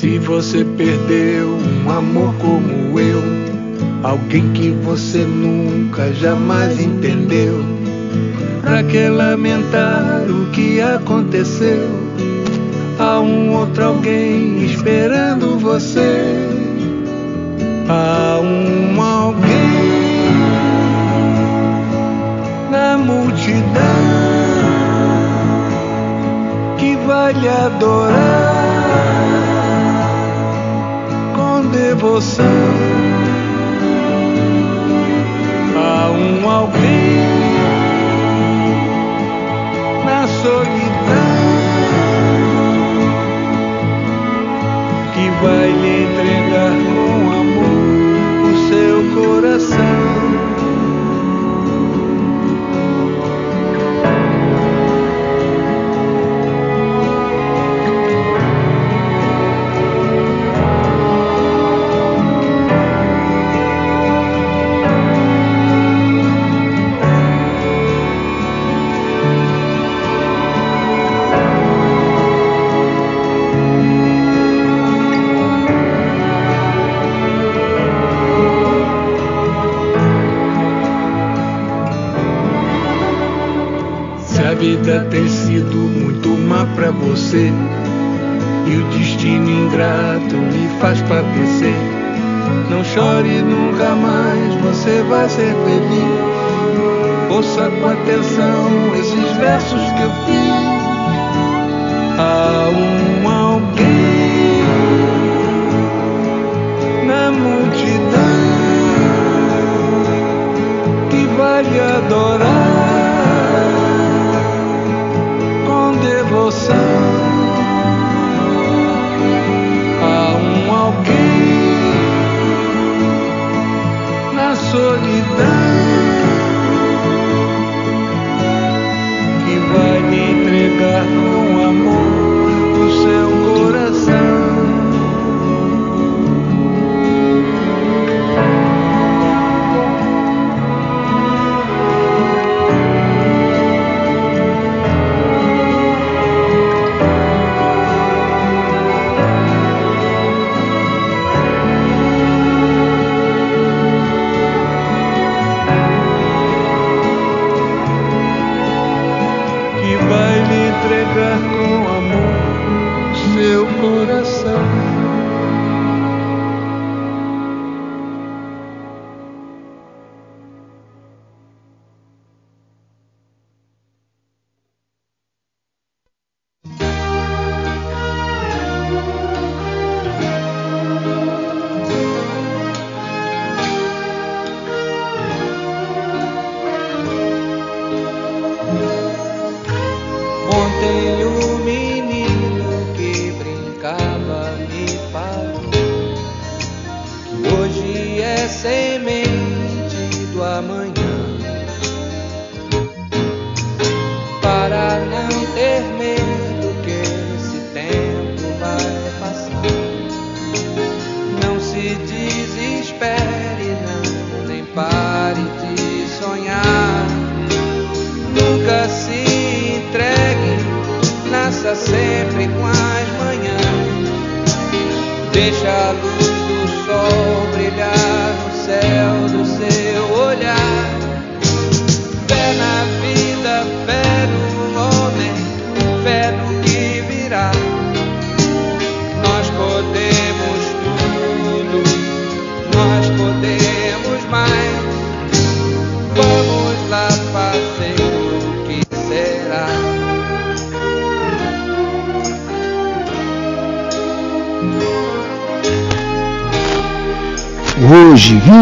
Se você perdeu um amor como eu, alguém que você nunca jamais entendeu, pra que lamentar o que aconteceu? Há um outro alguém esperando você. Há um alguém na multidão que vai lhe adorar devoção a um alguém na solidão que vai lhe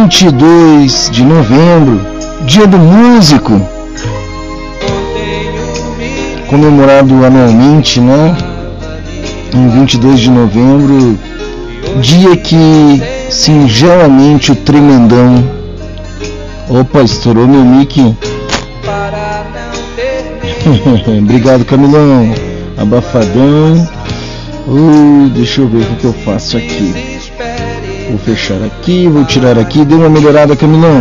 22 de novembro, Dia do Músico, comemorado anualmente, né? Em 22 de novembro, dia que singelamente o tremendão. Opa, estourou meu mic. Obrigado, Camilão. Abafadão. Uh, deixa eu ver o que, que eu faço aqui. Vou fechar aqui, vou tirar aqui. Deu uma melhorada, Caminão.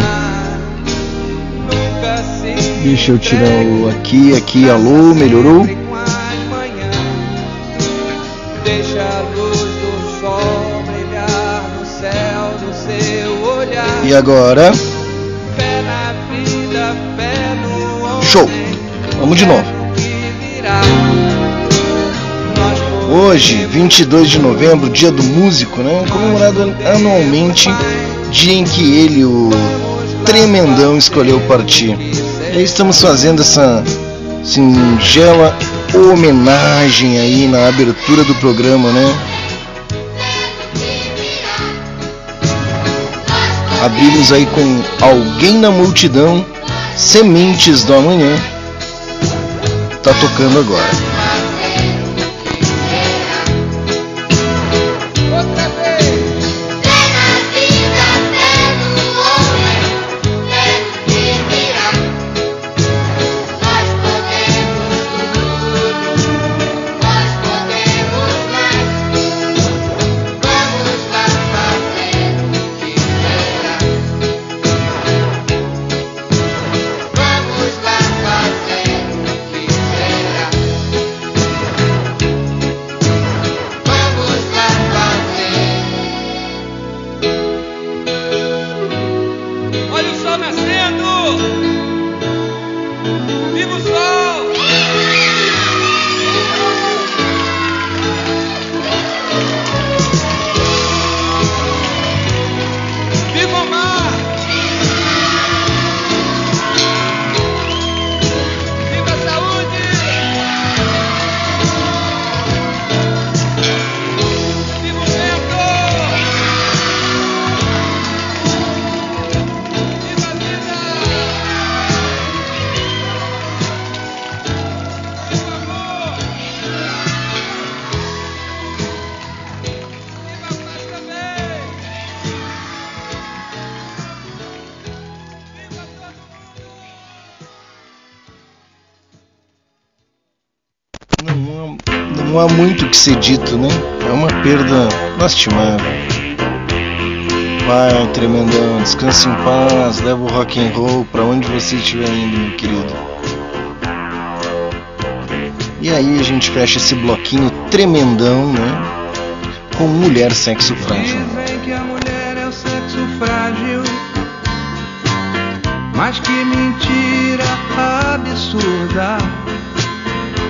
Deixa eu tirar o aqui, aqui, alô, melhorou? E agora? Show! Vamos de novo. Hoje, 22 de novembro, dia do músico, né? Comemorado anualmente, dia em que ele, o tremendão, escolheu partir. E aí estamos fazendo essa singela homenagem aí na abertura do programa, né? Abrimos aí com Alguém na Multidão, Sementes do Amanhã. Tá tocando agora. Muito que ser dito, né? É uma perda lastimável. Vai, tremendão, descanse em paz, leva o rock and roll para onde você estiver indo, meu querido. E aí a gente fecha esse bloquinho tremendão, né? Com mulher sexo frágil. Dizem que a mulher é o sexo frágil, mas que mentira absurda.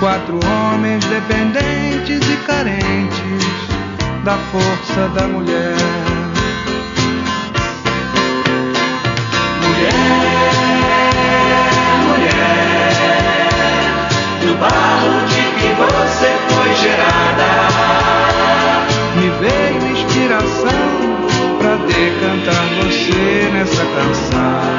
Quatro homens dependentes e carentes da força da mulher. Mulher, mulher, do barro de que você foi gerada, me veio inspiração pra decantar você nessa canção.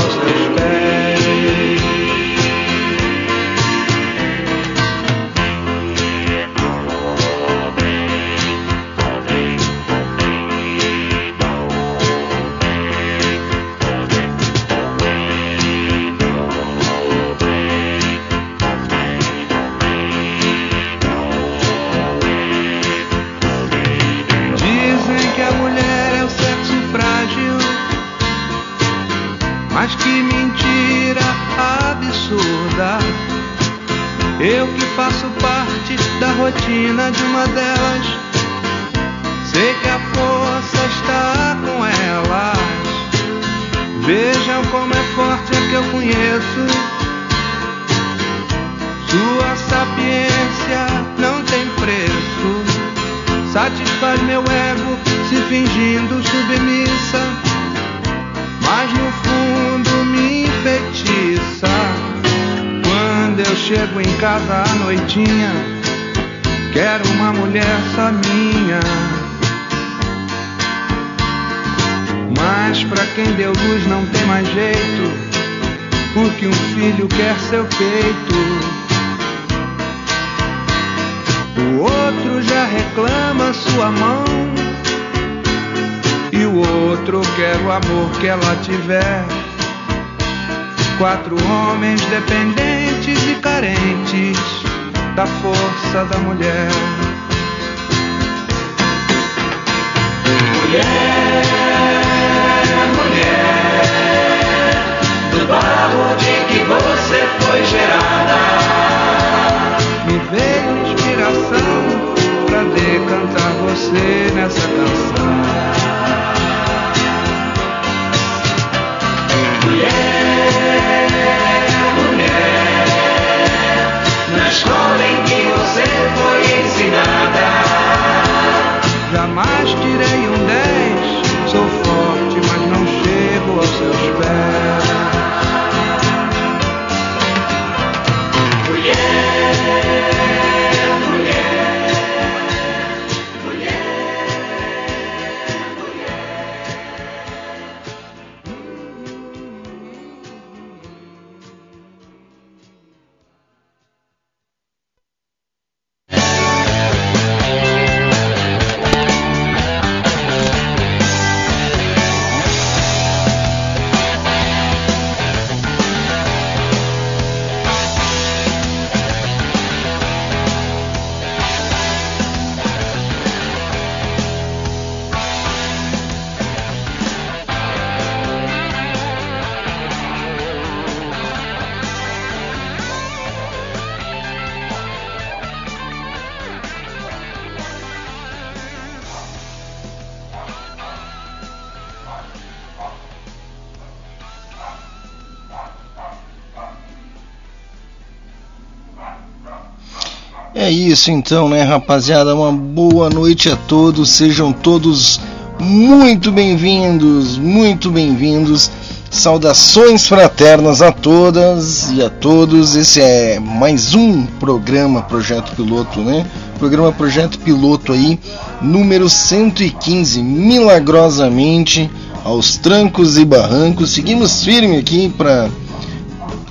isso então, né, rapaziada? Uma boa noite a todos. Sejam todos muito bem-vindos, muito bem-vindos. Saudações fraternas a todas e a todos. Esse é mais um programa Projeto Piloto, né? Programa Projeto Piloto aí, número 115, milagrosamente aos trancos e barrancos. Seguimos firme aqui para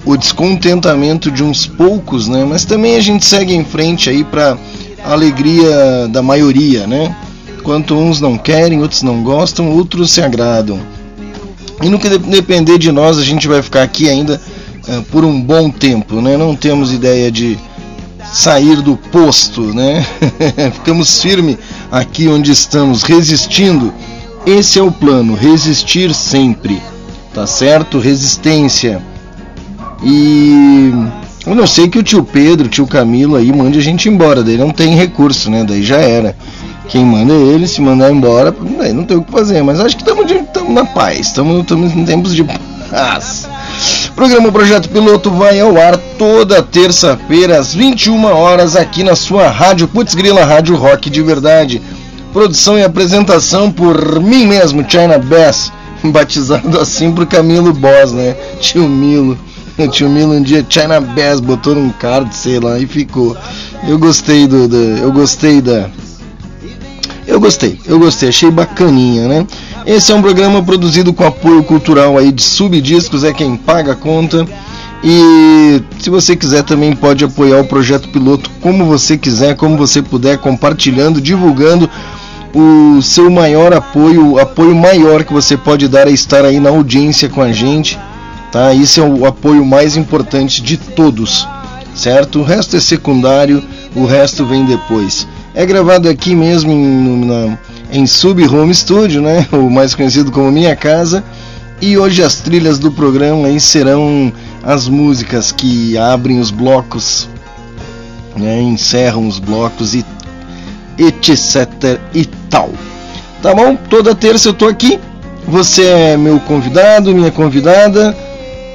o descontentamento de uns poucos, né? Mas também a gente segue em frente aí para alegria da maioria, né? Enquanto uns não querem, outros não gostam, outros se agradam. E no que depender de nós, a gente vai ficar aqui ainda uh, por um bom tempo, né? Não temos ideia de sair do posto, né? Ficamos firme aqui onde estamos, resistindo. Esse é o plano, resistir sempre, tá certo? Resistência. E eu não sei que o tio Pedro, o tio Camilo aí mande a gente embora, daí não tem recurso, né? Daí já era. Quem manda é ele, se mandar embora, daí não tem o que fazer. Mas acho que estamos na paz, estamos em tempos de paz. Programa Projeto Piloto vai ao ar toda terça-feira às 21 horas aqui na sua rádio Putz Grila, Rádio Rock de Verdade. Produção e apresentação por mim mesmo, China Bass, batizado assim por Camilo Boss, né? Tio Milo. O tio Milo um dia China Bass botou num card, sei lá, e ficou. Eu gostei do, do eu gostei da eu gostei, eu gostei, achei bacaninha, né? Esse é um programa produzido com apoio cultural aí de Subdiscos, é quem paga a conta. E se você quiser também pode apoiar o projeto piloto como você quiser, como você puder, compartilhando, divulgando. O seu maior apoio, o apoio maior que você pode dar é estar aí na audiência com a gente, tá? Isso é o apoio mais importante de todos, certo? O resto é secundário, o resto vem depois. É gravado aqui mesmo em, na, em Sub Home Studio, né? O mais conhecido como Minha Casa. E hoje as trilhas do programa aí serão as músicas que abrem os blocos, né? encerram os blocos e etc e tal. Tá bom? Toda terça eu tô aqui. Você é meu convidado, minha convidada.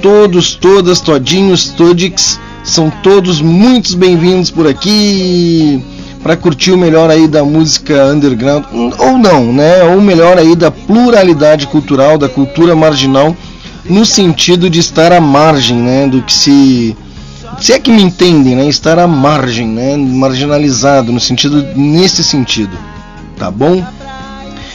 Todos, todas, todinhos, todix, são todos muito bem-vindos por aqui para curtir o melhor aí da música underground ou não, né? Ou melhor aí da pluralidade cultural, da cultura marginal, no sentido de estar à margem, né? Do que se se é que me entendem, né? Estar à margem, né? Marginalizado no sentido nesse sentido, tá bom?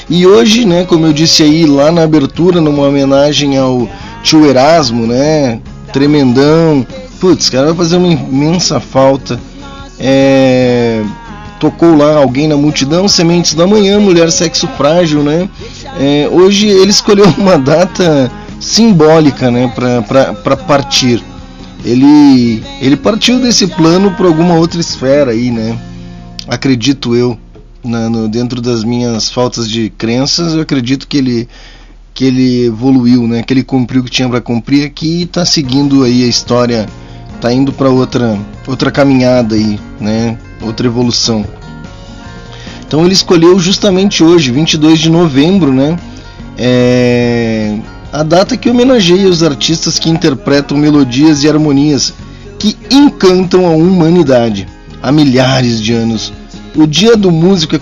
E hoje, né? Como eu disse aí lá na abertura, numa homenagem ao tio Erasmo, né? Tremendão, putz, cara, vai fazer uma imensa falta. É, tocou lá alguém na multidão, Sementes da Manhã, Mulher Sexo Frágil, né? É, hoje ele escolheu uma data simbólica, né, para partir. Ele, ele partiu desse plano para alguma outra esfera aí, né? Acredito eu, na, no, dentro das minhas faltas de crenças, eu acredito que ele que ele evoluiu, né? Que ele cumpriu o que tinha para cumprir aqui e está seguindo aí a história, está indo para outra outra caminhada aí, né? outra evolução. Então ele escolheu justamente hoje, 22 de novembro, né? É a data que homenageia os artistas que interpretam melodias e harmonias que encantam a humanidade há milhares de anos. O Dia do Músico é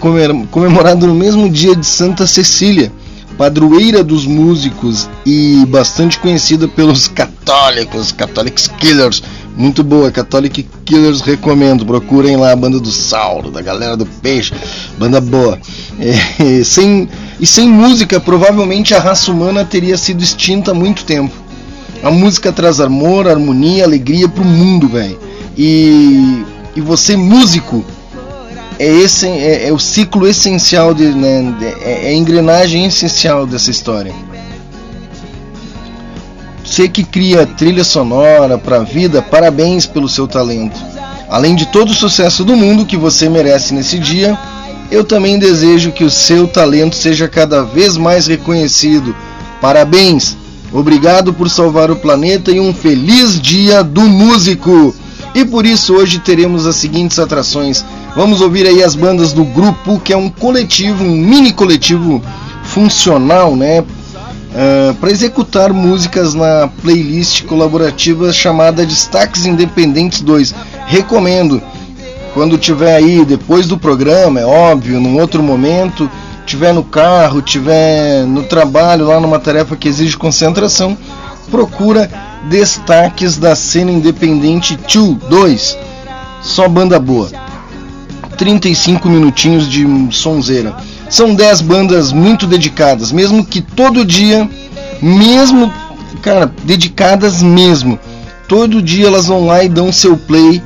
comemorado no mesmo dia de Santa Cecília, padroeira dos músicos e bastante conhecida pelos católicos, Catholic Killers, muito boa, Catholic Killers recomendo. Procurem lá a banda do Sauro, da galera do Peixe. Banda boa. É, sem, e sem música, provavelmente a raça humana teria sido extinta há muito tempo. A música traz amor, harmonia, alegria pro mundo, velho. E, e você, músico, é, esse, é, é o ciclo essencial, de, né, é, é a engrenagem essencial dessa história. Você que cria trilha sonora para a vida, parabéns pelo seu talento. Além de todo o sucesso do mundo que você merece nesse dia, eu também desejo que o seu talento seja cada vez mais reconhecido. Parabéns! Obrigado por salvar o planeta e um feliz dia do músico! E por isso hoje teremos as seguintes atrações. Vamos ouvir aí as bandas do grupo, que é um coletivo, um mini coletivo funcional, né, uh, para executar músicas na playlist colaborativa chamada Destaques Independentes 2. Recomendo. Quando tiver aí depois do programa, é óbvio, num outro momento, tiver no carro, tiver no trabalho, lá numa tarefa que exige concentração, procura Destaques da Cena Independente 2. Só banda boa. 35 minutinhos de sonzeira. São 10 bandas muito dedicadas, mesmo que todo dia, mesmo, cara, dedicadas mesmo. Todo dia elas vão lá e dão seu play,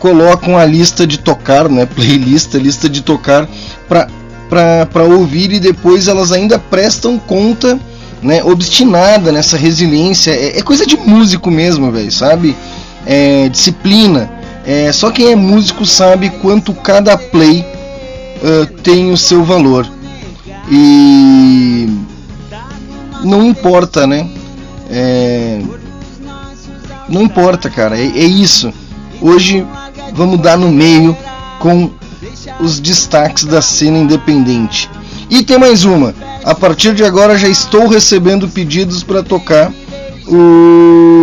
colocam a lista de tocar, né, playlist, lista de tocar para ouvir e depois elas ainda prestam conta, né, obstinada nessa resiliência. É, é coisa de músico mesmo, velho, sabe? É, disciplina. É, só quem é músico sabe quanto cada play uh, tem o seu valor. E não importa, né? É, não importa, cara. É, é isso. Hoje vamos dar no meio com os destaques da cena independente. E tem mais uma. A partir de agora já estou recebendo pedidos para tocar o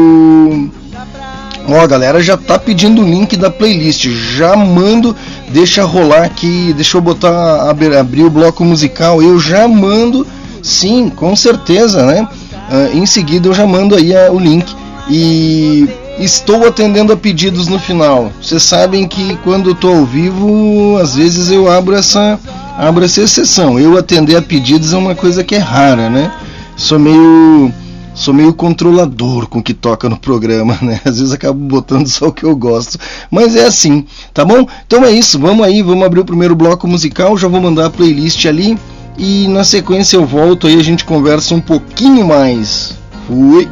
Ó, a galera já tá pedindo o link da playlist. Já mando, deixa rolar aqui, deixa eu botar abrir, abrir o bloco musical. Eu já mando, sim, com certeza, né? Uh, em seguida eu já mando aí uh, o link e estou atendendo a pedidos no final. Vocês sabem que quando eu tô ao vivo, às vezes eu abro essa abro essa exceção. Eu atender a pedidos é uma coisa que é rara, né? Sou meio sou meio controlador com o que toca no programa, né? Às vezes acabo botando só o que eu gosto, mas é assim, tá bom? Então é isso, vamos aí, vamos abrir o primeiro bloco musical, já vou mandar a playlist ali e na sequência eu volto aí a gente conversa um pouquinho mais. Fui.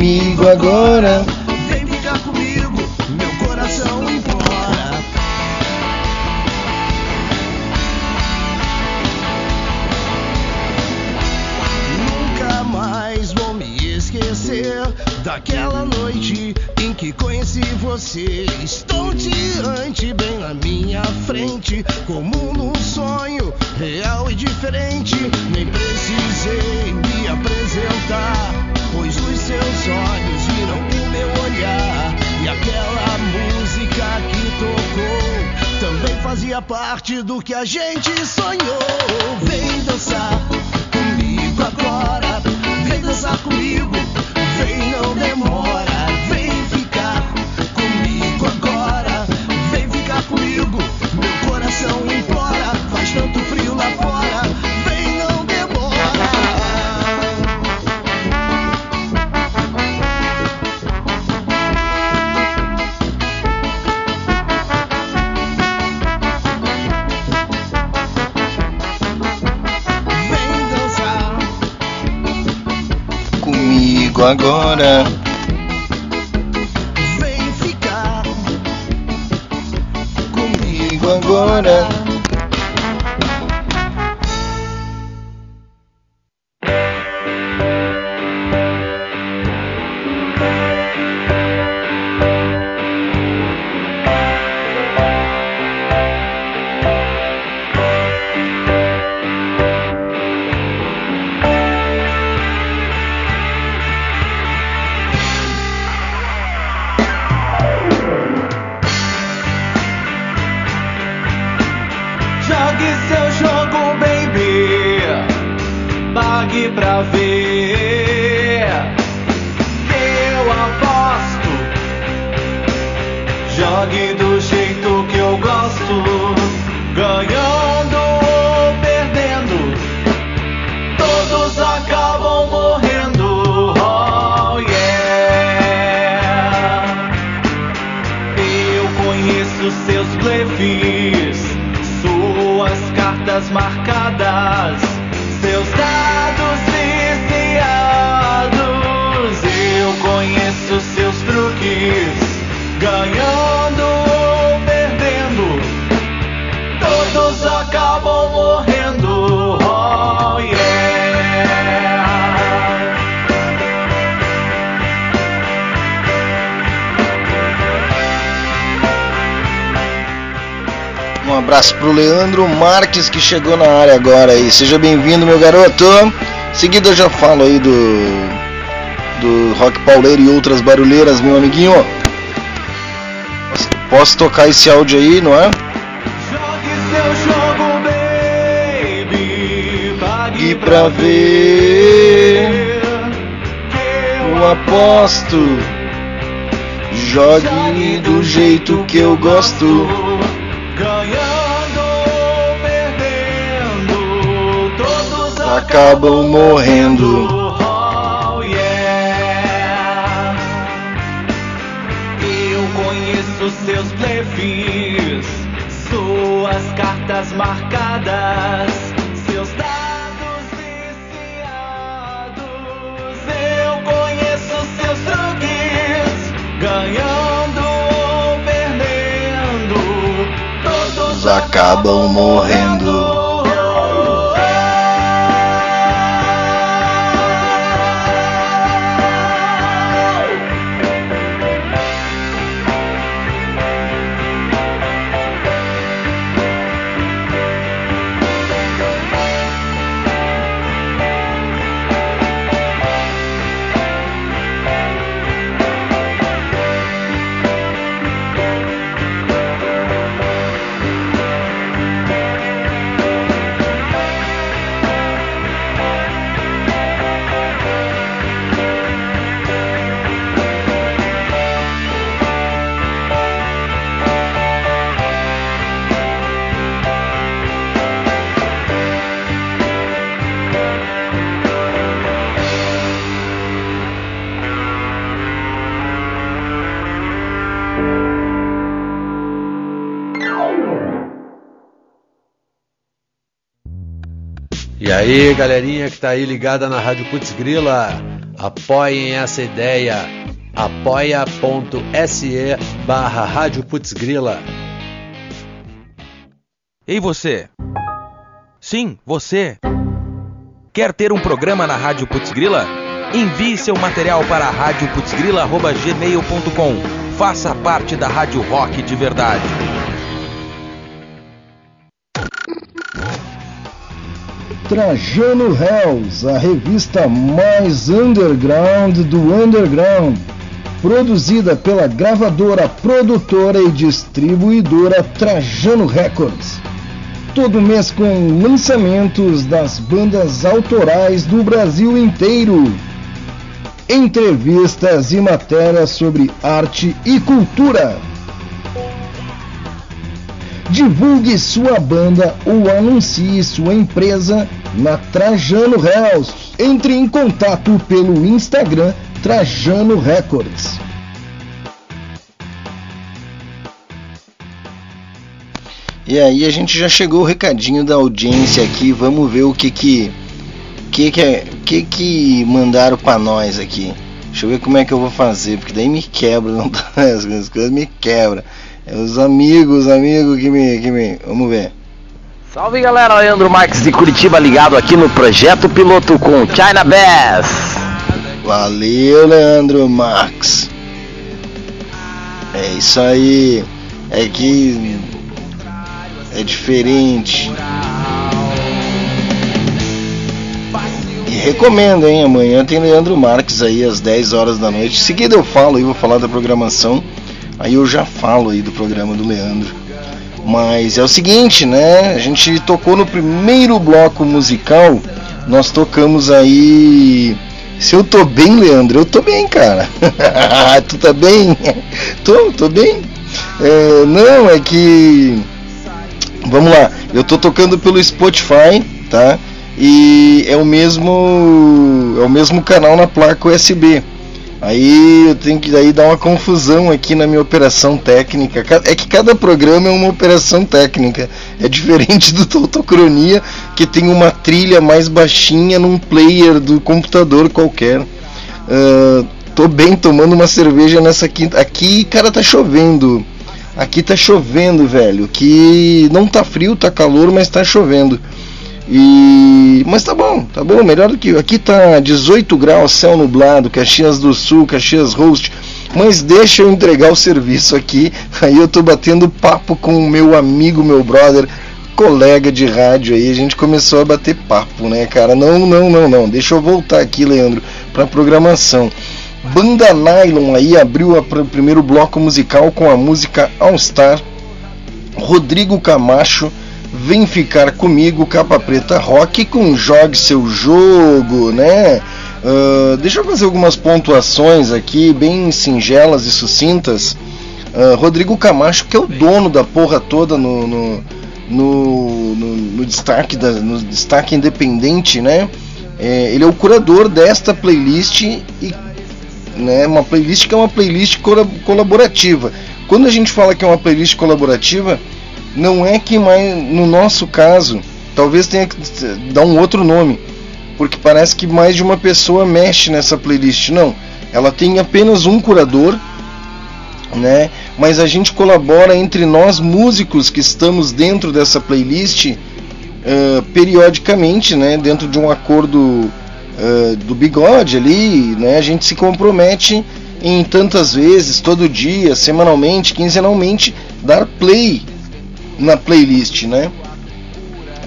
Comigo agora. marcadas. Abraço pro Leandro Marques que chegou na área agora aí. Seja bem-vindo, meu garoto. Seguida eu já falo aí do do rock pauleiro e outras barulheiras, meu amiguinho. Posso tocar esse áudio aí, não é? Jogue seu jogo, baby. Pague pra ver. Eu aposto. Jogue do jeito que eu gosto. Acabam morrendo. Oh, yeah. Eu conheço seus blefes, suas cartas marcadas, seus dados viciados. Eu conheço seus truques, ganhando ou perdendo, todos Acabam morrendo. E aí, galerinha que tá aí ligada na Rádio Putz Grila, apoiem essa ideia. apoia.se barra Rádio Putz Grila. Ei você! Sim, você! Quer ter um programa na Rádio Putzgrila? Envie seu material para radioputzgrila.gmail.com Faça parte da Rádio Rock de verdade. Trajano Hells, a revista mais underground do underground, produzida pela gravadora, produtora e distribuidora Trajano Records. Todo mês com lançamentos das bandas autorais do Brasil inteiro. Entrevistas e matérias sobre arte e cultura. Divulgue sua banda ou anuncie sua empresa na Trajano Hells. Entre em contato pelo Instagram Trajano Records. E aí a gente já chegou o recadinho da audiência aqui, vamos ver o que que que que, é, que, que mandaram para nós aqui. Deixa eu ver como é que eu vou fazer, porque daí me quebra, não tá, as coisas me quebra. É os amigos, amigos que me, que me, vamos ver. Salve galera, Leandro Marques de Curitiba ligado aqui no projeto piloto com China Bass. Valeu, Leandro Marques. É isso aí. É que é diferente. E recomendo, hein? Amanhã tem Leandro Marques aí às 10 horas da noite. Em seguida eu falo aí, vou falar da programação. Aí eu já falo aí do programa do Leandro. Mas é o seguinte, né? A gente tocou no primeiro bloco musical. Nós tocamos aí. Se eu tô bem, Leandro, eu tô bem, cara. tu tá bem? tô, tô bem. É, não, é que. Vamos lá, eu tô tocando pelo Spotify, tá? E é o mesmo. É o mesmo canal na placa USB. Aí eu tenho que daí dar uma confusão aqui na minha operação técnica. É que cada programa é uma operação técnica. É diferente do Totocronia, que tem uma trilha mais baixinha num player do computador qualquer. Uh, tô bem tomando uma cerveja nessa quinta. Aqui, cara, tá chovendo. Aqui tá chovendo, velho. Que não tá frio, tá calor, mas tá chovendo. E mas tá bom, tá bom, melhor do que aqui tá 18 graus, céu nublado, Caxias do Sul, Caxias Host, Mas deixa eu entregar o serviço aqui. Aí eu tô batendo papo com o meu amigo, meu brother, colega de rádio aí. A gente começou a bater papo, né, cara? Não, não, não, não. Deixa eu voltar aqui, Leandro, pra programação. Banda Nylon aí abriu o primeiro bloco musical com a música All Star. Rodrigo Camacho vem ficar comigo, capa preta rock com Jogue Seu Jogo, né? Uh, deixa eu fazer algumas pontuações aqui, bem singelas e sucintas. Uh, Rodrigo Camacho, que é o dono da porra toda no, no, no, no, no destaque, da, no destaque independente, né? É, ele é o curador desta playlist e né, uma playlist que é uma playlist colaborativa. Quando a gente fala que é uma playlist colaborativa, não é que mais, no nosso caso, talvez tenha que dar um outro nome, porque parece que mais de uma pessoa mexe nessa playlist. Não, ela tem apenas um curador, né? Mas a gente colabora entre nós músicos que estamos dentro dessa playlist uh, periodicamente, né? Dentro de um acordo uh, do bigode ali, né? A gente se compromete em tantas vezes, todo dia, semanalmente, quinzenalmente, dar play na playlist, né?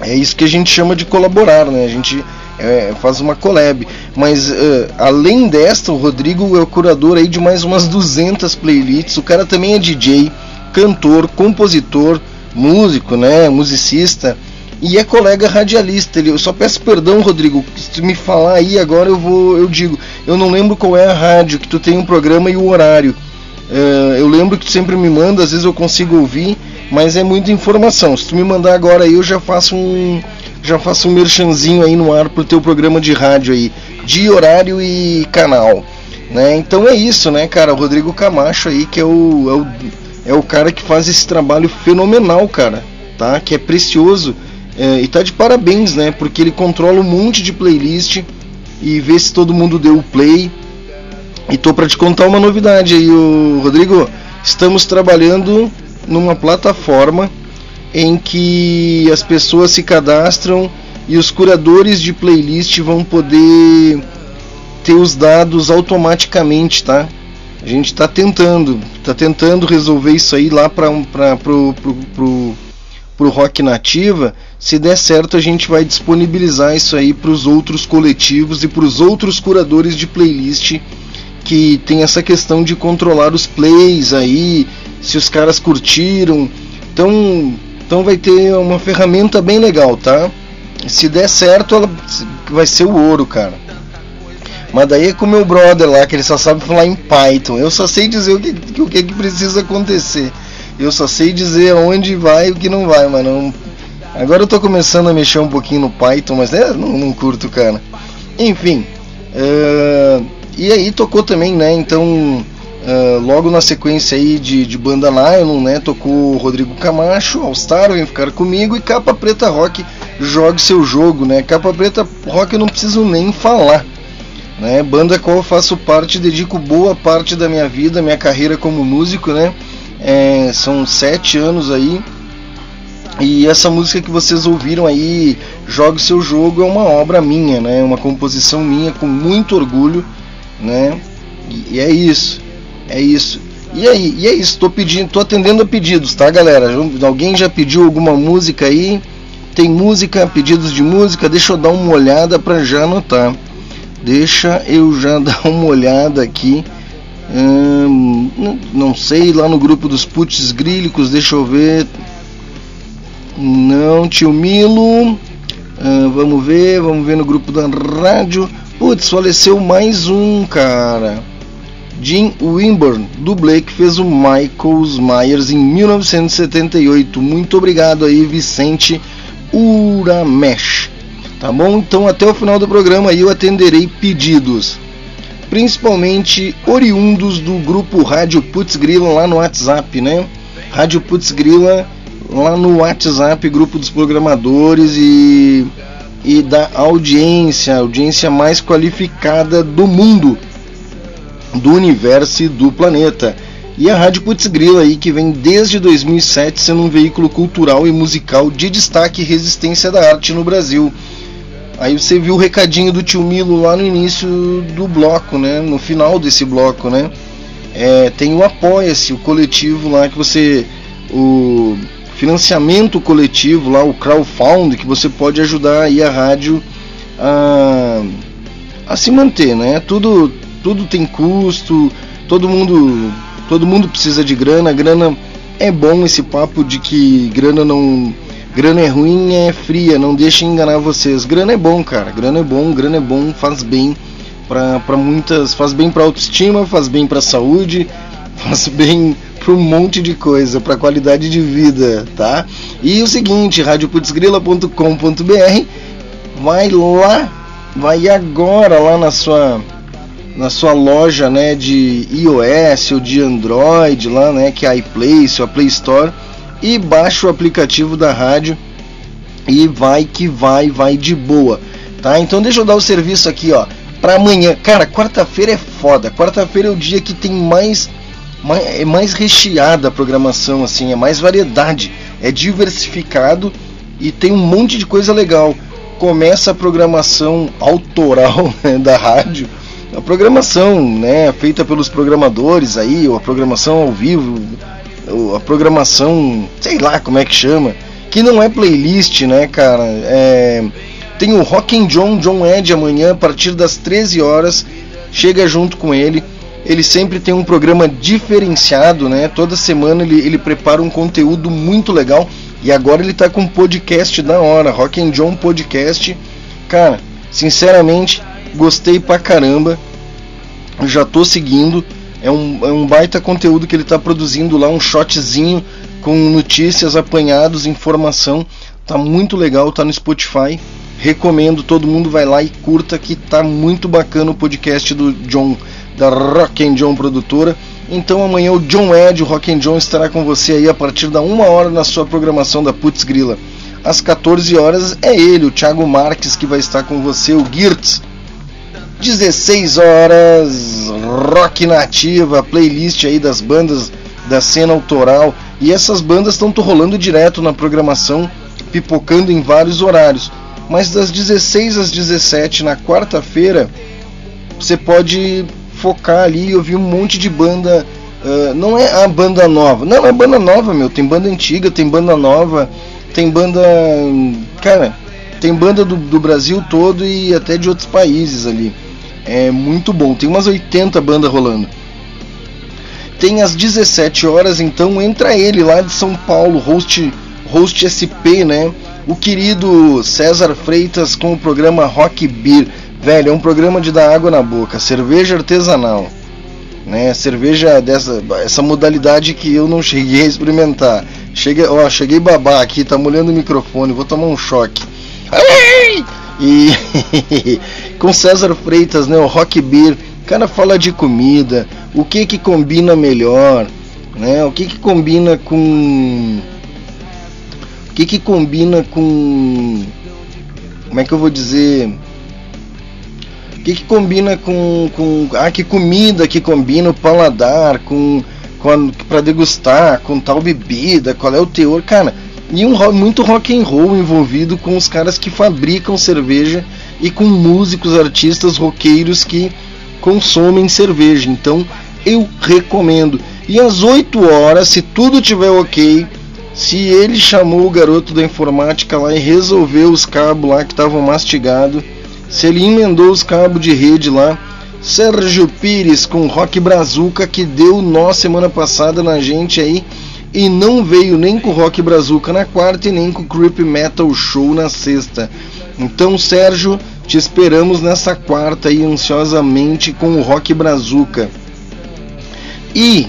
É isso que a gente chama de colaborar, né? A gente é, faz uma collab. Mas uh, além desta, o Rodrigo é o curador aí de mais umas 200 playlists. O cara também é DJ, cantor, compositor, músico, né? Musicista e é colega radialista. Eu só peço perdão, Rodrigo, se tu me falar aí agora eu vou, eu digo, eu não lembro qual é a rádio que tu tem um programa e o horário. Uh, eu lembro que tu sempre me manda, às vezes eu consigo ouvir, mas é muita informação. Se tu me mandar agora aí, eu já faço um, já faço um merchanzinho aí no ar pro teu programa de rádio aí, de horário e canal. Né? Então é isso, né, cara? O Rodrigo Camacho aí, que é o, é o, é o cara que faz esse trabalho fenomenal, cara, tá? Que é precioso é, e tá de parabéns, né? Porque ele controla um monte de playlist e vê se todo mundo deu o play. E tô para te contar uma novidade aí, o Rodrigo. Estamos trabalhando numa plataforma em que as pessoas se cadastram e os curadores de playlist vão poder ter os dados automaticamente, tá? A gente está tentando, está tentando resolver isso aí lá para pro, pro, pro, pro rock nativa se der certo, a gente vai disponibilizar isso aí para os outros coletivos e para os outros curadores de playlist que tem essa questão de controlar os plays aí, se os caras curtiram. Então, então vai ter uma ferramenta bem legal, tá? Se der certo, ela vai ser o ouro, cara. Mas daí é com o meu brother lá, que ele só sabe falar em Python. Eu só sei dizer o que, o que, que precisa acontecer. Eu só sei dizer onde vai e o que não vai, mas não Agora eu tô começando a mexer um pouquinho no Python, mas é, não, não curto, cara. Enfim. Uh, e aí tocou também, né? Então, uh, logo na sequência aí de, de banda Nylon, né? Tocou Rodrigo Camacho, All Star, vem ficar comigo, e Capa Preta Rock, jogue seu jogo, né? Capa Preta Rock eu não preciso nem falar. Né? Banda qual eu faço parte, dedico boa parte da minha vida, minha carreira como músico, né? É, são sete anos aí e essa música que vocês ouviram aí, Jogue Seu Jogo, é uma obra minha, né? Uma composição minha com muito orgulho, né? E, é isso, é isso. E aí, e é isso, tô pedindo, tô atendendo a pedidos, tá galera? Alguém já pediu alguma música aí? Tem música, pedidos de música, deixa eu dar uma olhada para já anotar. Deixa eu já dar uma olhada aqui. Hum, não sei, lá no grupo dos putz grílicos, deixa eu ver. Não, tio Milo. Uh, vamos ver, vamos ver no grupo da rádio. Putz, faleceu mais um, cara. Jim Wimborne, dublê que fez o Michael Myers em 1978. Muito obrigado aí, Vicente Uramesh. Tá bom? Então até o final do programa eu atenderei pedidos. Principalmente oriundos do grupo Rádio Putz Grila lá no WhatsApp, né? Rádio Putz Grila lá no WhatsApp, grupo dos programadores e, e da audiência, audiência mais qualificada do mundo, do universo e do planeta. E a Rádio Putz Grila aí que vem desde 2007 sendo um veículo cultural e musical de destaque e resistência da arte no Brasil. Aí você viu o recadinho do tio Milo lá no início do bloco, né? No final desse bloco, né? é, tem o Apoia-se, o coletivo lá que você. O financiamento coletivo lá, o crowdfund, que você pode ajudar aí a rádio a, a se manter, né? Tudo, tudo tem custo, todo mundo, todo mundo precisa de grana, grana é bom esse papo de que grana não grana é ruim, é fria, não deixe enganar vocês. Grana é bom, cara. Grana é bom, grana é bom, faz bem para muitas, faz bem para autoestima, faz bem para saúde, faz bem para um monte de coisa, para qualidade de vida, tá? E o seguinte, radioputzgrila.com.br, vai lá, vai agora lá na sua na sua loja, né, de iOS ou de Android lá, né, que é a iPlace ou a Play Store e baixa o aplicativo da rádio e vai que vai, vai de boa, tá? Então deixa eu dar o serviço aqui, ó, para amanhã. Cara, quarta-feira é foda. Quarta-feira é o dia que tem mais mais, é mais recheada a programação, assim, é mais variedade, é diversificado e tem um monte de coisa legal. Começa a programação autoral né, da rádio, a programação né, feita pelos programadores aí, ou a programação ao vivo, a programação, sei lá como é que chama, que não é playlist, né, cara? É, tem o Rock and John, John Ed amanhã a partir das 13 horas. Chega junto com ele ele sempre tem um programa diferenciado, né? Toda semana ele, ele prepara um conteúdo muito legal. E agora ele tá com um podcast da hora, Rock and John Podcast. Cara, sinceramente, gostei pra caramba. Já tô seguindo. É um, é um baita conteúdo que ele tá produzindo lá, um shotzinho com notícias, apanhados, informação. Tá muito legal, tá no Spotify. Recomendo, todo mundo vai lá e curta que tá muito bacana o podcast do John da Rock and John Produtora. Então amanhã o John Ed, o Rock and John, estará com você aí a partir da uma hora na sua programação da Putz Grila. Às 14 horas é ele, o Thiago Marques, que vai estar com você, o Girtz. 16 horas, rock nativa, playlist aí das bandas da cena autoral. E essas bandas estão rolando direto na programação, pipocando em vários horários. Mas das 16 às 17 na quarta-feira, você pode focar ali e ouvir um monte de banda. Uh, não é a banda nova. Não, é banda nova, meu. Tem banda antiga, tem banda nova, tem banda. Cara, tem banda do, do Brasil todo e até de outros países ali. É muito bom. Tem umas 80 bandas rolando. Tem às 17 horas, então entra ele lá de São Paulo, host, host SP, né? O querido César Freitas com o programa Rock Beer. Velho, é um programa de dar água na boca, cerveja artesanal, né? Cerveja dessa essa modalidade que eu não cheguei a experimentar. Chega, ó, cheguei babar aqui, tá molhando o microfone, vou tomar um choque. E com César Freitas, né, o Rock Beer, o cara fala de comida, o que que combina melhor, né? O que que combina com o que que combina com como é que eu vou dizer? que, que combina com, com. Ah, que comida que combina o paladar com. com para degustar, com tal bebida, qual é o teor, cara. E um muito rock and roll envolvido com os caras que fabricam cerveja e com músicos, artistas, roqueiros que consomem cerveja. Então eu recomendo. E às 8 horas, se tudo tiver ok, se ele chamou o garoto da informática lá e resolveu os cabos lá que estavam mastigados se ele emendou os cabos de rede lá. Sérgio Pires com Rock Brazuca que deu nó semana passada na gente aí e não veio nem com Rock Brazuca na quarta e nem com Creep Metal Show na sexta. Então, Sérgio, te esperamos nessa quarta aí ansiosamente com o Rock Brazuca. E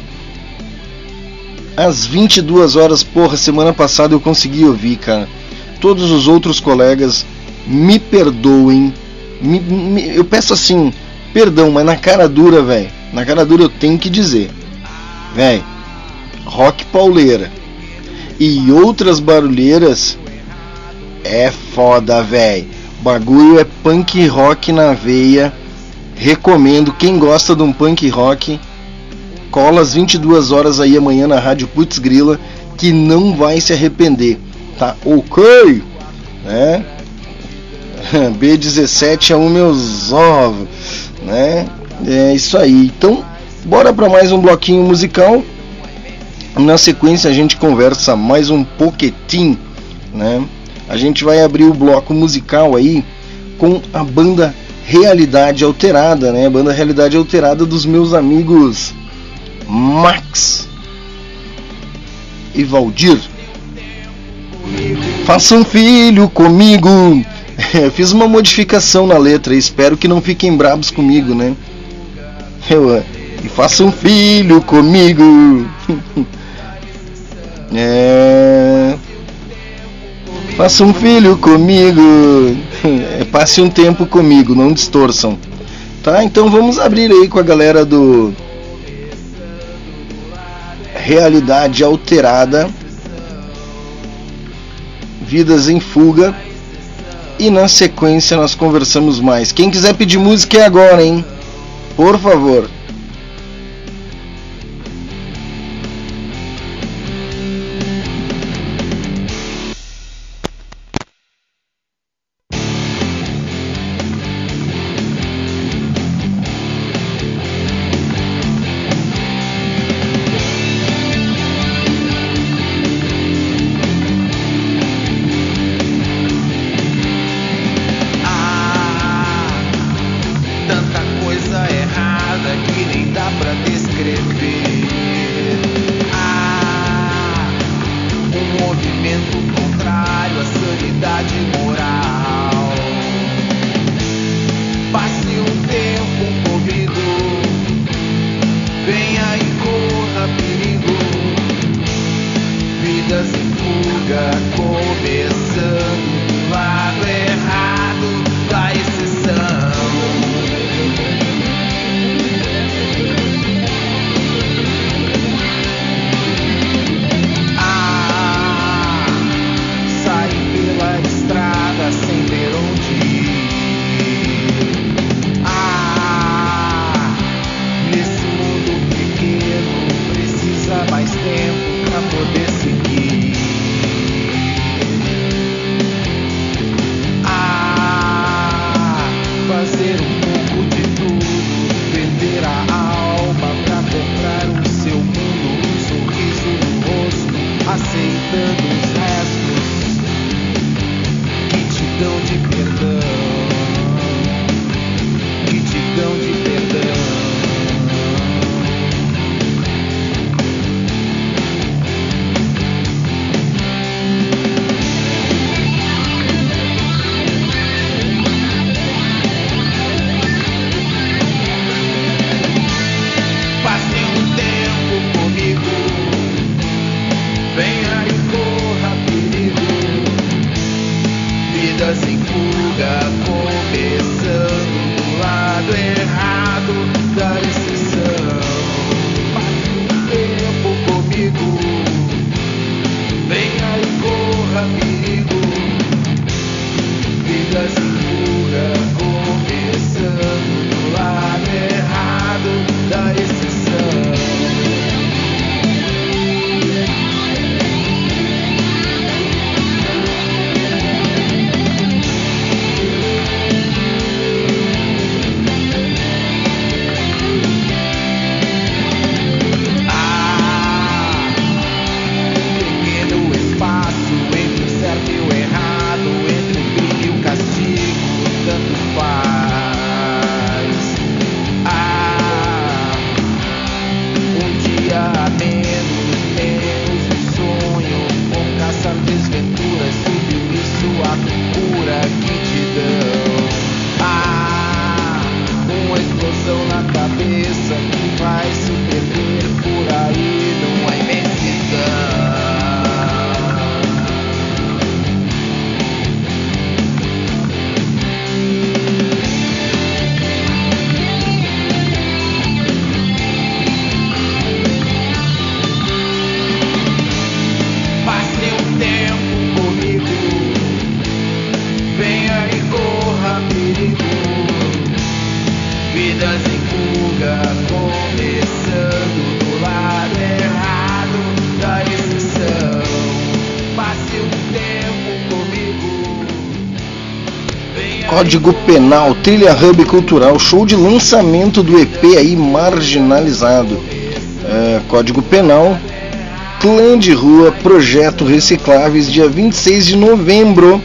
às 22 horas, porra, semana passada eu consegui ouvir, cara. Todos os outros colegas me perdoem me, me, eu peço assim, perdão, mas na cara dura, velho. Na cara dura eu tenho que dizer. Velho, rock pauleira e outras barulheiras é foda, velho. Bagulho é punk rock na veia. Recomendo quem gosta de um punk rock, cola às 22 horas aí amanhã na Rádio Putz Grila que não vai se arrepender. Tá OK? Né? B17 é o meus ovos, né? É isso aí. Então, Bora para mais um bloquinho musical. Na sequência a gente conversa mais um pouquinho, né? A gente vai abrir o bloco musical aí com a banda Realidade Alterada, né? A banda Realidade Alterada dos meus amigos Max e Valdir. Faça um filho comigo. Fiz uma modificação na letra, espero que não fiquem bravos comigo, né? Eu, e faça um filho comigo. é... Faça um filho comigo. É, passe um tempo comigo, não distorçam. Tá? Então vamos abrir aí com a galera do Realidade Alterada. Vidas em Fuga. E na sequência nós conversamos mais. Quem quiser pedir música é agora, hein? Por favor. Código Penal, Trilha Hub Cultural, show de lançamento do EP aí marginalizado. É, Código Penal, Clã de Rua, Projeto Recicláveis, dia 26 de novembro,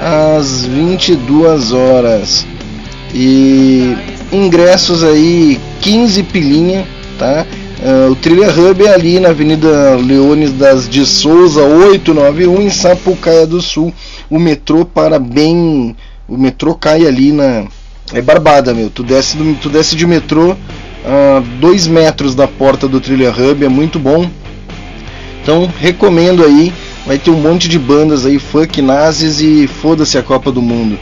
às 22 horas. E ingressos aí 15 pilinha, tá? Uh, o Trilha Hub é ali na Avenida Leones das de Souza 891 em Sapucaia do Sul. O metrô para bem, o metrô cai ali na é Barbada, meu. Tu desce, do, tu desce de metrô a uh, dois metros da porta do Trilha Hub, é muito bom. Então recomendo aí. Vai ter um monte de bandas aí, funk nazis e foda-se a Copa do Mundo.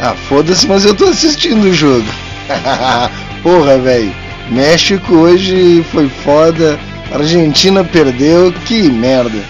Ah, foda-se, mas eu tô assistindo o jogo. Porra, velho. México hoje foi foda. Argentina perdeu. Que merda.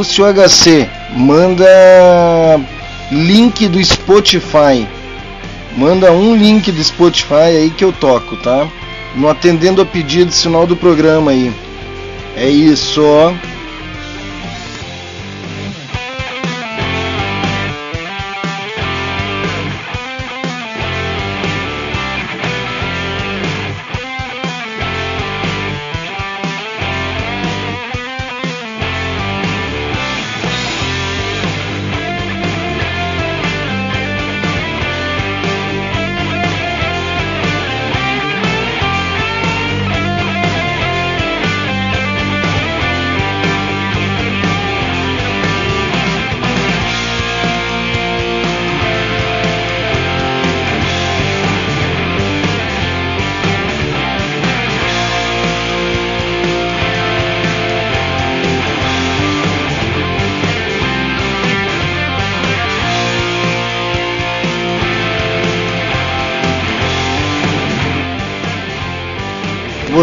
Lúcio HC, manda link do Spotify. Manda um link do Spotify aí que eu toco, tá? No atendendo a pedido sinal do programa aí. É isso, ó.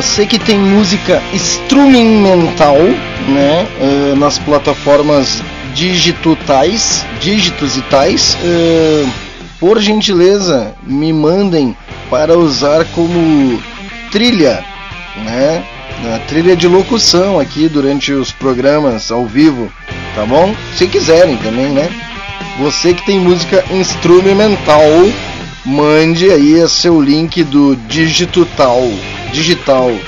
Você que tem música instrumental, né, uh, nas plataformas digitais, dígitos e tais, uh, por gentileza, me mandem para usar como trilha, né, trilha de locução aqui durante os programas ao vivo, tá bom? Se quiserem também, né? Você que tem música instrumental, mande aí seu link do Digital digital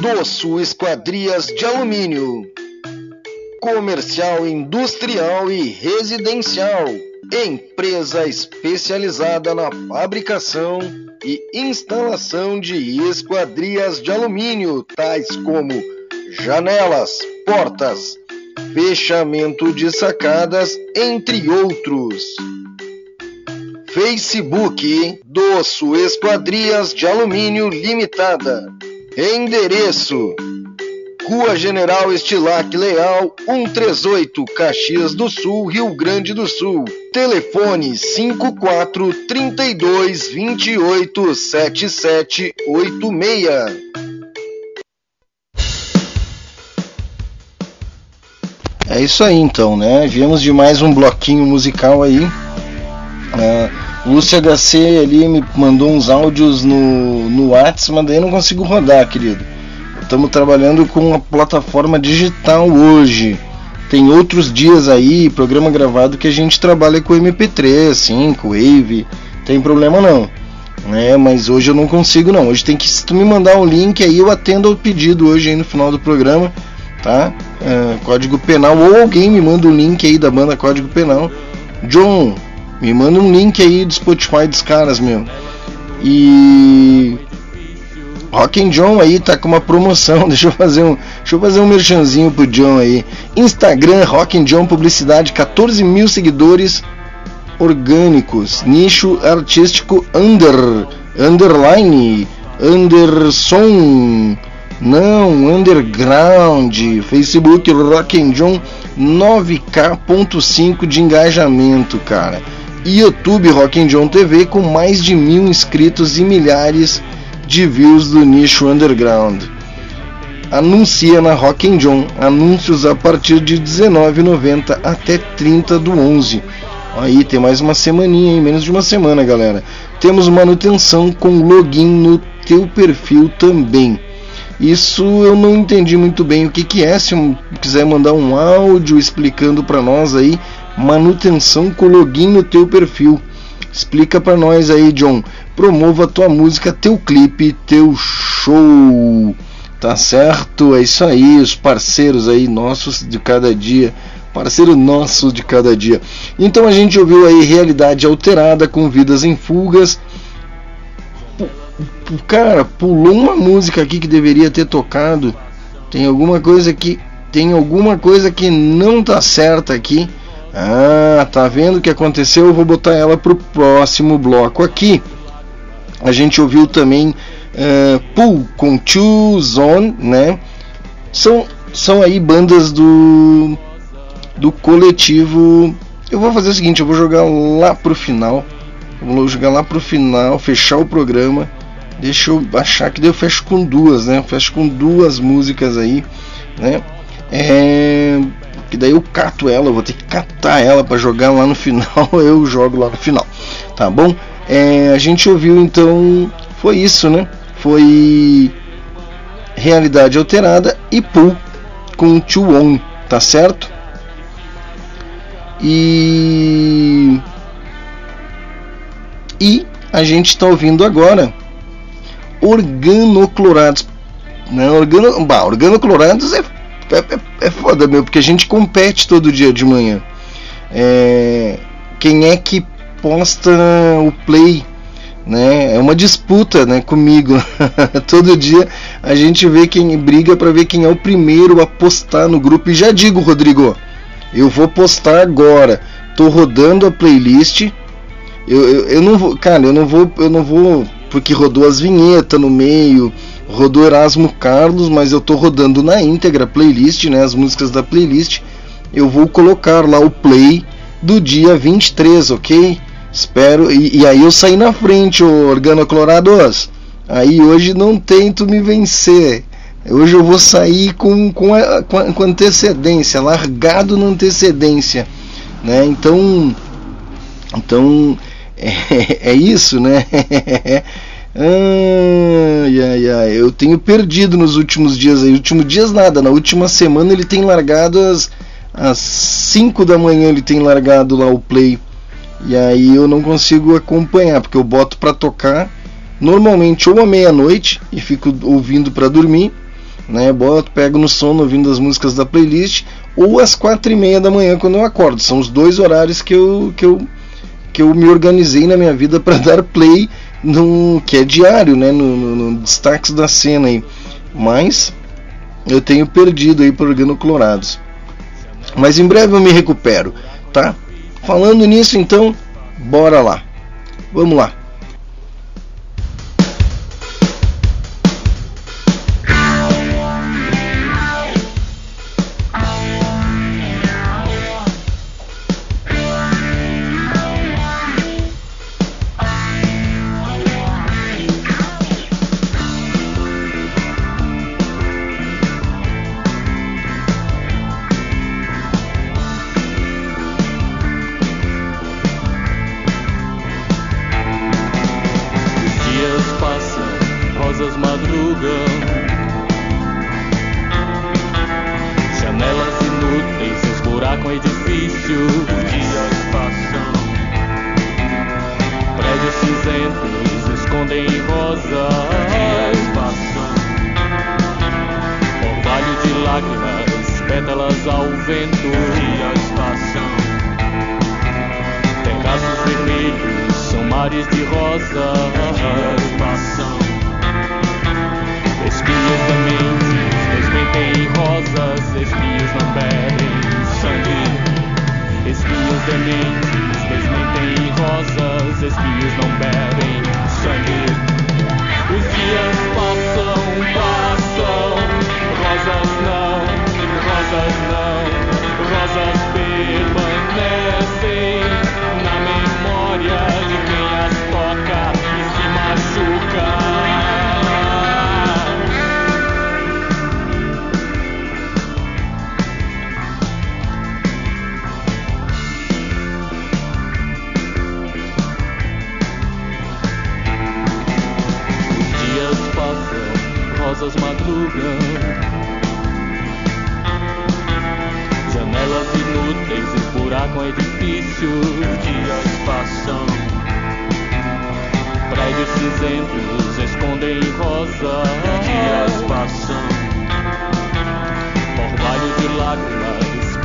Doço Esquadrias de Alumínio. Comercial, industrial e residencial. Empresa especializada na fabricação e instalação de esquadrias de alumínio, tais como janelas, portas, fechamento de sacadas, entre outros. Facebook Doço Esquadrias de Alumínio Limitada. Endereço: Rua General Estilac Leal, 138, Caxias do Sul, Rio Grande do Sul. Telefone 54 32 28 7786. É isso aí então, né? Viemos de mais um bloquinho musical aí. Uh, Lúcio HC ali me mandou uns áudios no, no WhatsApp, mas daí não consigo rodar, querido. Estamos trabalhando com a plataforma digital hoje. Tem outros dias aí, programa gravado, que a gente trabalha com MP3, 5, Wave. Tem problema não. Né? Mas hoje eu não consigo não. Hoje tem que, se tu me mandar um link aí, eu atendo ao pedido hoje aí no final do programa. Tá? Uh, Código Penal. Ou alguém me manda o um link aí da banda Código Penal. John, me manda um link aí do Spotify dos caras, meu. E Rock and John aí tá com uma promoção. Deixa eu fazer um, deixa eu fazer um merchanzinho pro John aí. Instagram Rock and John publicidade, 14 mil seguidores orgânicos. Nicho artístico under underline Anderson não, underground, Facebook Rock and John 9k.5 de engajamento, cara. YouTube Rock and John TV com mais de mil inscritos e milhares de views do nicho underground. Anuncia na Rock and John anúncios a partir de R$19,90 até 30 do 11. Aí tem mais uma semaninha, hein? menos de uma semana, galera. Temos manutenção com login no teu perfil também. Isso eu não entendi muito bem o que, que é. Se quiser mandar um áudio explicando para nós aí, manutenção com login no teu perfil. Explica para nós aí, John. Promova tua música, teu clipe, teu show. Tá certo? É isso aí, os parceiros aí nossos de cada dia. Parceiro nosso de cada dia. Então a gente ouviu aí Realidade Alterada com Vidas em Fugas. Cara, pulou uma música aqui que deveria ter tocado. Tem alguma coisa que tem alguma coisa que não tá certa aqui. Ah, tá vendo o que aconteceu? Eu vou botar ela pro próximo bloco aqui. A gente ouviu também uh, Pool com Two Zone, né? São, são aí bandas do do coletivo. Eu vou fazer o seguinte, eu vou jogar lá pro final. vou jogar lá pro final, fechar o programa. Deixa eu achar que deu fecho com duas, né? Fecho com duas músicas aí, né? É, que daí eu cato ela, eu vou ter que catar ela para jogar lá no final, eu jogo lá no final, tá bom? É, a gente ouviu então, foi isso, né? Foi realidade alterada e Pool com Chuon, tá certo? E e a gente está ouvindo agora organoclorados. Né? Organo, bah, organoclorados é é, é, é foda, meu, porque a gente compete todo dia de manhã. É, quem é que posta o play? Né? É uma disputa né, comigo. todo dia a gente vê quem briga para ver quem é o primeiro a postar no grupo. E já digo, Rodrigo, eu vou postar agora. Tô rodando a playlist. Eu, eu, eu não vou, cara, eu não vou, eu não vou, porque rodou as vinhetas no meio rodou Erasmo Carlos, mas eu tô rodando na íntegra a playlist, né, as músicas da playlist. Eu vou colocar lá o play do dia 23, ok? Espero. E, e aí eu saí na frente, ô Organoclorados. Aí hoje não tem tu me vencer. Hoje eu vou sair com, com, a, com, antecedência, largado na antecedência. Né? Então. Então. É, é isso, né? Ai, ai, ai. Eu tenho perdido nos últimos dias aí. Últimos dias nada. Na última semana ele tem largado às, às 5 da manhã ele tem largado lá o play. E aí eu não consigo acompanhar, porque eu boto para tocar normalmente ou à meia-noite e fico ouvindo para dormir, né? Boto, pego no sono ouvindo as músicas da playlist, ou às quatro e meia da manhã quando eu acordo. São os dois horários que eu, que eu, que eu me organizei na minha vida para dar play no que é diário, né, no, no, no destaques da cena aí. Mas eu tenho perdido aí por organoclorados. Mas em breve eu me recupero, tá? Falando nisso, então, bora lá. Vamos lá.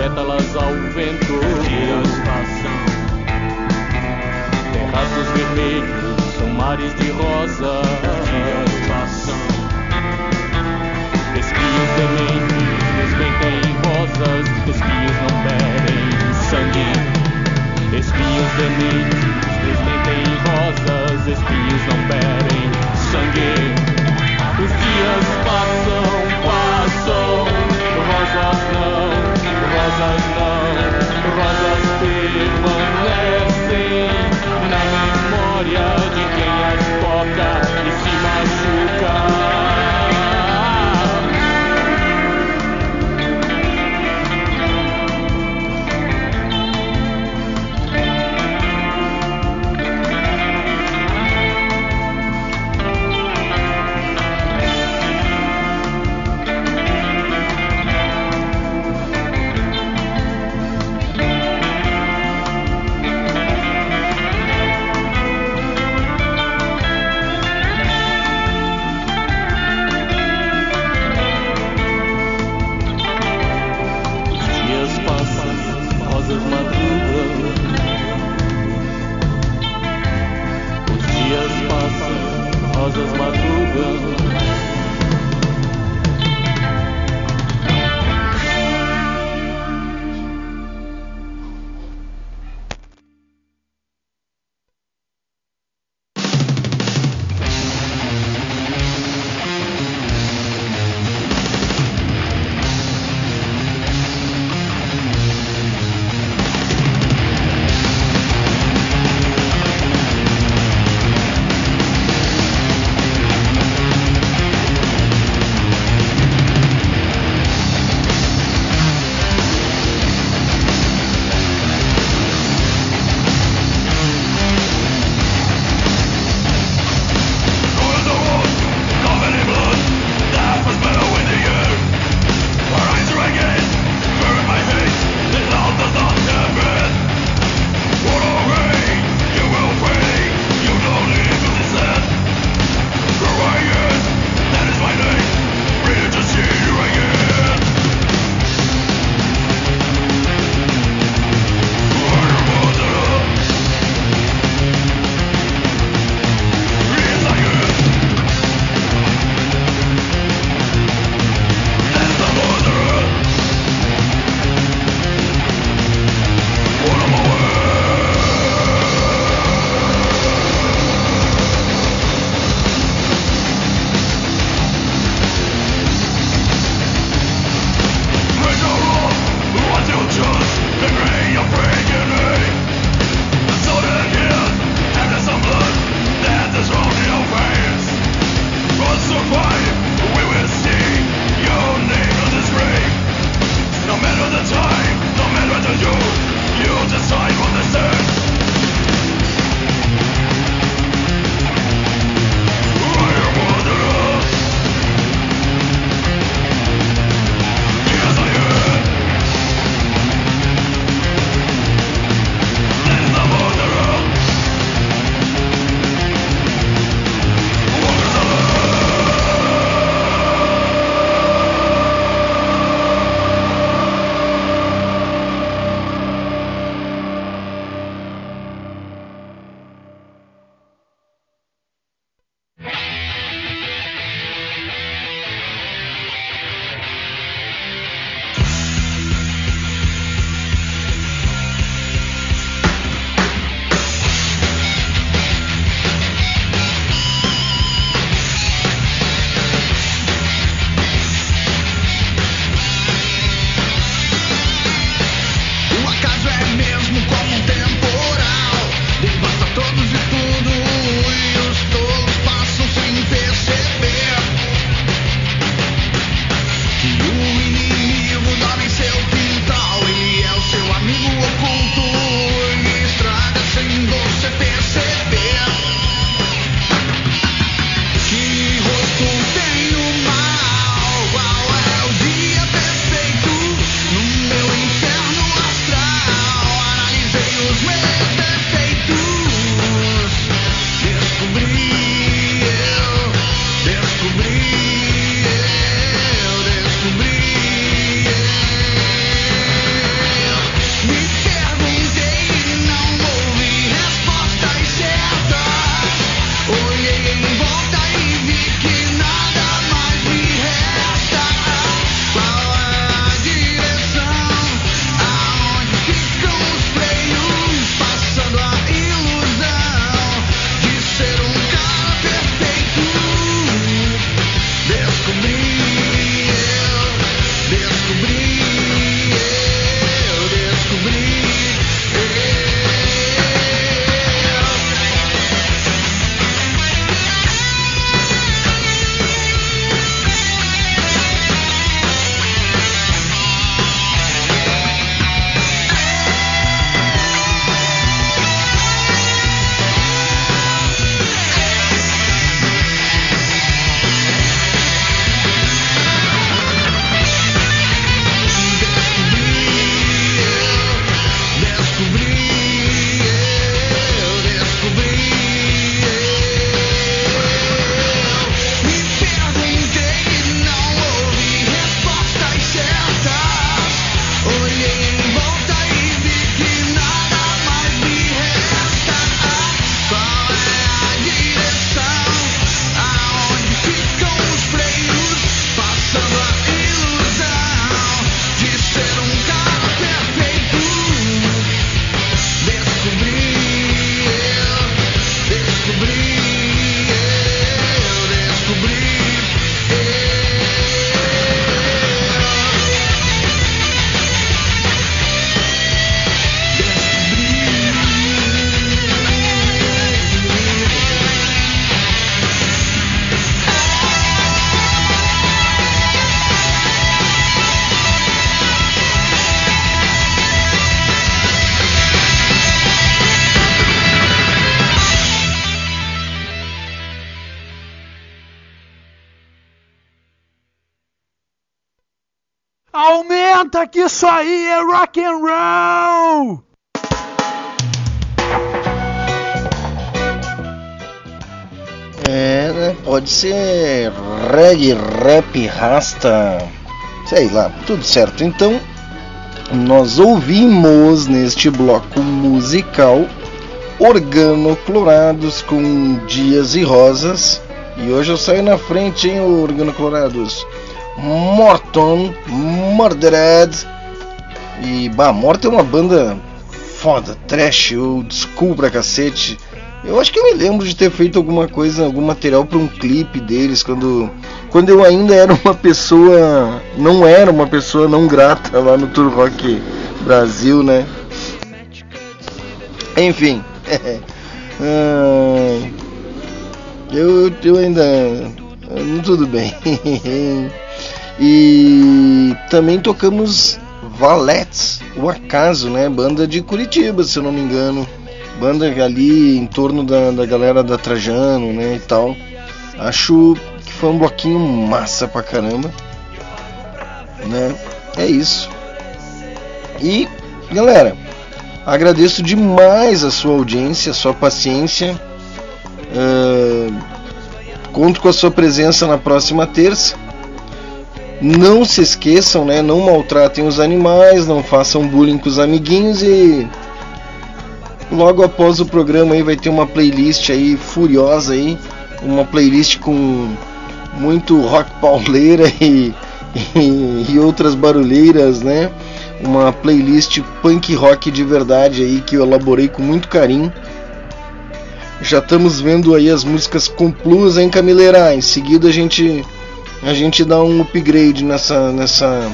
pétalas ao vento Dias passam. Terraços vermelhos são mares de rosa Dias as passam. Esquios sementes desmentem rosas, Espinhos não bebem sangue. Esquios sementes desmentem rosas, Espinhos não bebem sangue. Os dias passam, passam, rosas não rosas não, rosas permanecem na memória de quem as toca e se machuca. Canta que isso aí é rock and roll! É, né? Pode ser reggae, rap, rasta, sei lá, tudo certo. Então, nós ouvimos neste bloco musical Organoclorados com Dias e Rosas. E hoje eu saio na frente, hein, Organoclorados. Morton, Murdered. E, bah, Morton é uma banda foda, trash, old school pra cacete. Eu acho que eu me lembro de ter feito alguma coisa, algum material para um clipe deles quando quando eu ainda era uma pessoa, não era uma pessoa não grata lá no Tour Rock Brasil, né? Enfim, ah, eu, eu ainda tudo bem. e também tocamos Valettes, o acaso, né? Banda de Curitiba, se eu não me engano banda ali em torno da, da galera da Trajano, né, e tal. Acho que foi um bloquinho massa pra caramba, né? É isso. E galera, agradeço demais a sua audiência, a sua paciência. Uh, conto com a sua presença na próxima terça. Não se esqueçam, né? Não maltratem os animais, não façam bullying com os amiguinhos e Logo após o programa aí vai ter uma playlist aí furiosa aí, uma playlist com muito rock pauleira e, e, e outras barulheiras, né? Uma playlist punk rock de verdade aí que eu elaborei com muito carinho. Já estamos vendo aí as músicas com plus, hein, Camileira? Em seguida a gente a gente dá um upgrade nessa nessa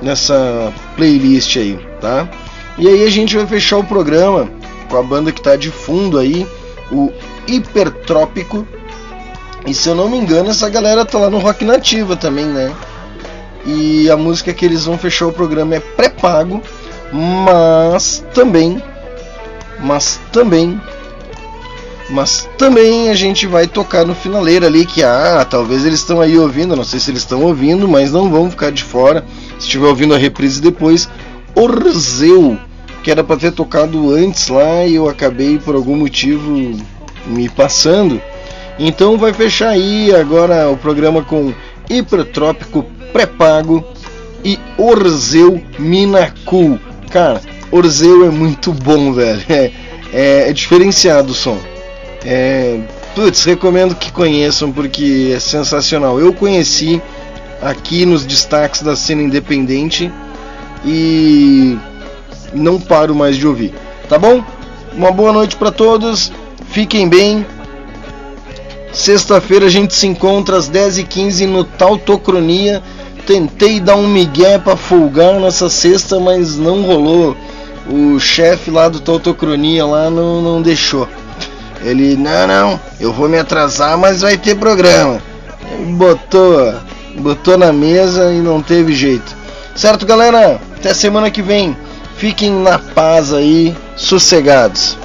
nessa playlist aí, tá? E aí a gente vai fechar o programa com a banda que está de fundo aí, o Hipertrópico. E se eu não me engano, essa galera tá lá no Rock Nativa também, né? E a música que eles vão fechar o programa é pré-pago, mas também, mas também, mas também a gente vai tocar no finaleiro ali que ah, talvez eles estão aí ouvindo, não sei se eles estão ouvindo, mas não vão ficar de fora. Se estiver ouvindo a reprise depois, Orzeu, que era para ter tocado antes lá e eu acabei por algum motivo me passando. Então vai fechar aí agora o programa com Hipertrópico pré-pago e Orzeu Minacu. Cara, Orzeu é muito bom, velho. É, é, é diferenciado o som. É, putz, recomendo que conheçam porque é sensacional. Eu conheci aqui nos destaques da cena independente e não paro mais de ouvir. Tá bom? Uma boa noite para todos. Fiquem bem. Sexta-feira a gente se encontra às 10h15 no Tautocronia. Tentei dar um migué para folgar nessa sexta, mas não rolou. O chefe lá do Tautocronia lá não, não deixou. Ele, não, não, eu vou me atrasar, mas vai ter programa. Botou, botou na mesa e não teve jeito. Certo, galera? Até semana que vem. Fiquem na paz aí, sossegados.